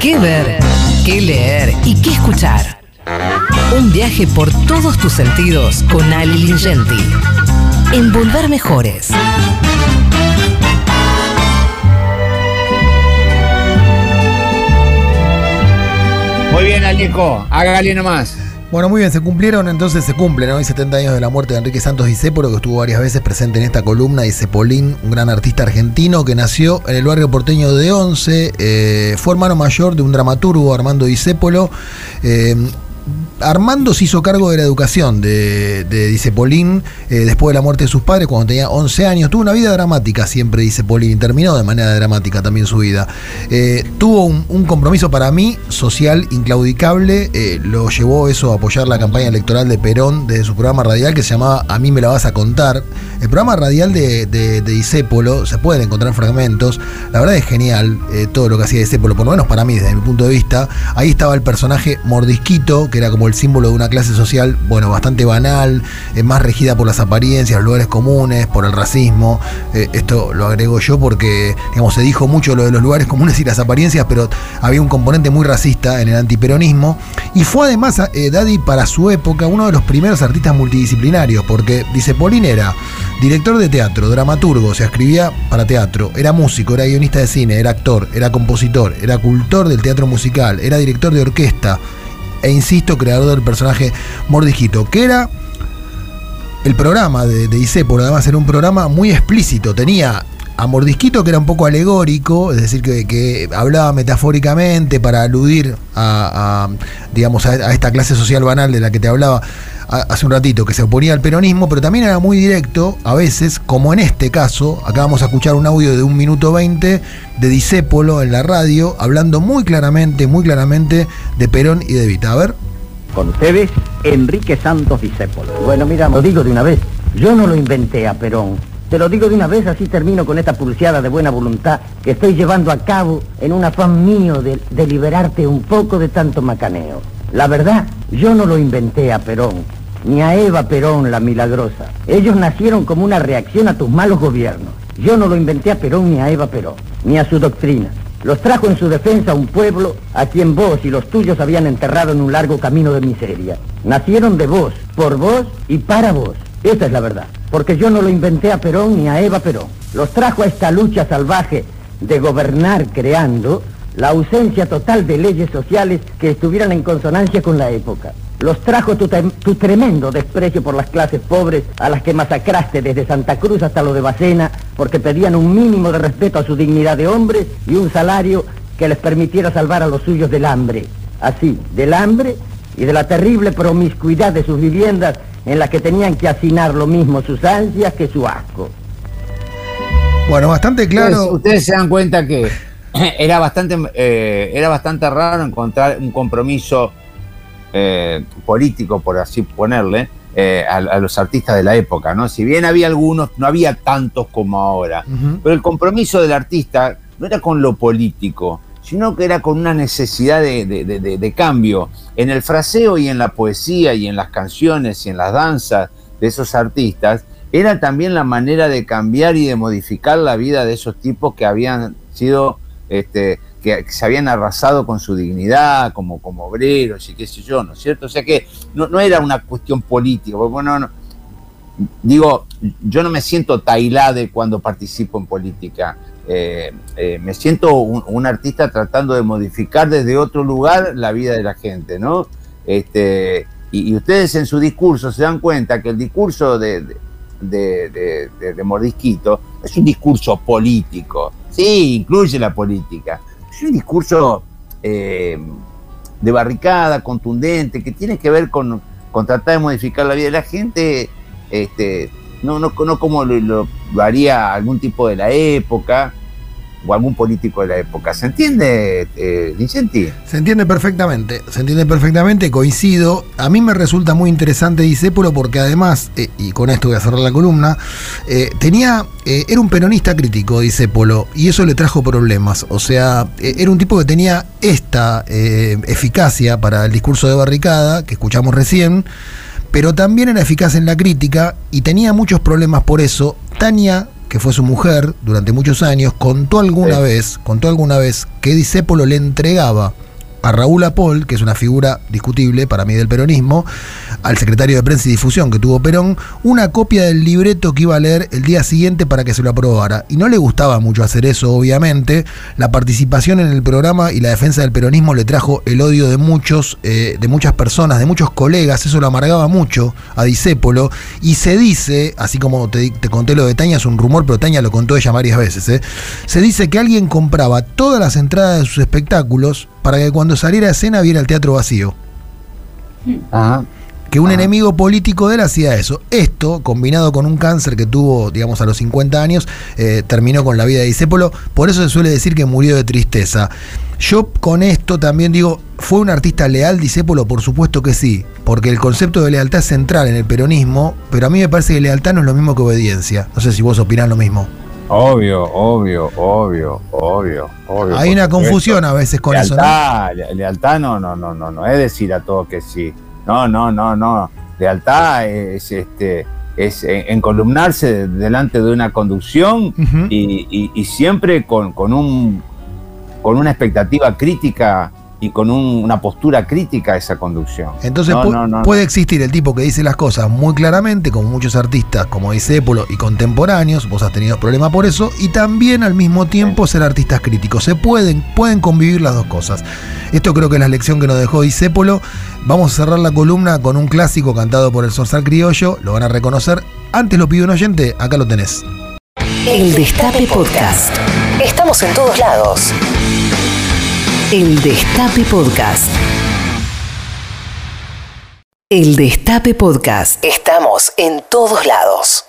¿Qué ver? ¿Qué leer? ¿Y qué escuchar? Un viaje por todos tus sentidos con Ali Lingenti. En Volver Mejores. Muy bien, Alejo, hágale nomás. Bueno, muy bien, se cumplieron, entonces se cumplen hoy 70 años de la muerte de Enrique Santos Discépolo, que estuvo varias veces presente en esta columna, Discepolín, un gran artista argentino que nació en el barrio porteño de Once, eh, fue hermano mayor de un dramaturgo, Armando Discépolo. Eh, Armando se hizo cargo de la educación de, de Dice Polín eh, después de la muerte de sus padres cuando tenía 11 años. Tuvo una vida dramática siempre, dice Polín, terminó de manera dramática también su vida. Eh, tuvo un, compromiso para mí social inclaudicable. Eh, lo llevó eso a apoyar la campaña electoral de Perón desde su programa radial que se llamaba A mí me la vas a contar. El programa radial de, de, de se pueden encontrar fragmentos. La verdad es genial todo lo que hacía Disépolo, por lo menos para mí, desde mi punto de vista. Ahí estaba el personaje Mordisquito, que era como el símbolo de una clase social, bueno, bastante banal, eh, más regida por las apariencias, lugares comunes, por el racismo. Eh, esto lo agrego yo porque, digamos, se dijo mucho lo de los lugares comunes y las apariencias, pero había un componente muy racista en el antiperonismo. Y fue además, eh, Daddy, para su época, uno de los primeros artistas multidisciplinarios, porque, dice Polín, era director de teatro, dramaturgo, se escribía para teatro, era músico, era guionista de cine, era actor, era compositor, era cultor del teatro musical, era director de orquesta e insisto, creador del personaje Mordijito, que era el programa de, de Isépolo, además era un programa muy explícito, tenía a Mordisquito que era un poco alegórico, es decir, que, que hablaba metafóricamente para aludir a, a digamos, a, a, esta clase social banal de la que te hablaba hace un ratito, que se oponía al peronismo, pero también era muy directo, a veces, como en este caso, acá vamos a escuchar un audio de un minuto 20 de Disépolo en la radio, hablando muy claramente, muy claramente de Perón y de Evita. A ver. Con ustedes, Enrique Santos Disépolo. Bueno, mira, lo digo de una vez, yo no lo inventé a Perón. Te lo digo de una vez, así termino con esta pulseada de buena voluntad que estoy llevando a cabo en un afán mío de, de liberarte un poco de tanto macaneo. La verdad, yo no lo inventé a Perón, ni a Eva Perón la milagrosa. Ellos nacieron como una reacción a tus malos gobiernos. Yo no lo inventé a Perón ni a Eva Perón, ni a su doctrina. Los trajo en su defensa un pueblo a quien vos y los tuyos habían enterrado en un largo camino de miseria. Nacieron de vos, por vos y para vos. Esa es la verdad. Porque yo no lo inventé a Perón ni a Eva Perón. Los trajo a esta lucha salvaje de gobernar creando la ausencia total de leyes sociales que estuvieran en consonancia con la época. Los trajo tu, tremendo desprecio por las clases pobres a las que masacraste desde Santa Cruz hasta lo de Bacena porque pedían un mínimo de respeto a su dignidad de hombres y un salario que les permitiera salvar a los suyos del hambre. Así, del hambre y de la terrible promiscuidad de sus viviendas en las que tenían que hacinar lo mismo sus ansias que su asco. Bueno, bastante claro. Ustedes, ustedes se dan cuenta que era bastante, eh, era bastante raro encontrar un compromiso eh, político, por así ponerle, eh, a, a, los artistas de la época, ¿no? Si bien había algunos, no había tantos como ahora. Uh -huh. Pero el compromiso del artista no era con lo político, sino que era con una necesidad de, de, de, cambio. En el fraseo y en la poesía y en las canciones y en las danzas de esos artistas, era también la manera de cambiar y de modificar la vida de esos tipos que habían sido este, que, se habían arrasado con su dignidad como, como obreros y qué sé yo, ¿no es cierto? O sea que no, no era una cuestión política, porque bueno, no, digo, yo no me siento tailade cuando participo en política, eh, eh, me siento un, artista tratando de modificar desde otro lugar la vida de la gente, ¿no? Este, y, ustedes en su discurso se dan cuenta que el discurso de, de Mordisquito es un discurso político, Sí, incluye la política. Es un discurso eh, de barricada, contundente, que tiene que ver con, con, tratar de modificar la vida de la gente, este, no, no, no como lo, lo, haría algún tipo de la época, o algún político de la época. ¿Se entiende, eh? Se entiende perfectamente, se entiende perfectamente, coincido. A mí me resulta muy interesante Disépolo porque además, eh, y con esto voy a cerrar la columna, eh, tenía, eh, era un peronista crítico, Disépolo, y eso le trajo problemas. O sea, era un tipo que tenía esta eficacia para el discurso de barricada que escuchamos recién, pero también era eficaz en la crítica y tenía muchos problemas por eso. Tania que fue su mujer durante muchos años, contó alguna Sí. vez, contó alguna vez que Discépolo le entregaba a Raúl Apol, que es una figura discutible para mí del peronismo, al secretario de Prensa y Difusión que tuvo Perón, una copia del libreto que iba a leer el día siguiente para que se lo aprobara. Y no le gustaba mucho hacer eso, obviamente. La participación en el programa y la defensa del peronismo le trajo el odio de muchos, eh, de muchas personas, de muchos colegas. Eso lo amargaba mucho a Discépolo. Y se dice, así como te, te conté lo de Taña, es un rumor, pero Taña lo contó ella varias veces. ¿eh? Se dice que alguien compraba todas las entradas de sus espectáculos para que cuando saliera a escena viera el teatro vacío. Ajá. Que un enemigo político de él hacía eso. Esto, combinado con un cáncer que tuvo, digamos, a los 50 años, eh, terminó con la vida de Discépolo. Por eso se suele decir que murió de tristeza. Yo con esto también digo, ¿fue un artista leal Discépolo? Por supuesto que sí. Porque el concepto de lealtad es central en el peronismo, pero a mí me parece que lealtad no es lo mismo que obediencia. No sé si vos opinás lo mismo. Obvio, obvio, obvio, obvio, obvio. Hay una confusión a veces con eso, ¿no? lealtad, le- lealtad no, no, no, no, no es decir a todos que sí. No, no, no, no. Lealtad es este es en- encolumnarse delante de una conducción y, y- y siempre con, con un con una expectativa crítica y con un- una postura crítica a esa conducción. Entonces No, pu- no, no, puede existir el tipo que dice las cosas muy claramente, como muchos artistas como Discépolo y contemporáneos, vos has tenido problemas por eso, y también al mismo tiempo ser artistas críticos. Se pueden, pueden convivir las dos cosas. Esto creo que es la lección que nos dejó Discépolo. Vamos a cerrar la columna con un clásico cantado por el Sorsal Criollo, lo van a reconocer. Antes lo pidió un oyente, acá lo tenés. El Destape Podcast. Estamos en todos lados. El Destape Podcast. El Destape Podcast. Estamos en todos lados.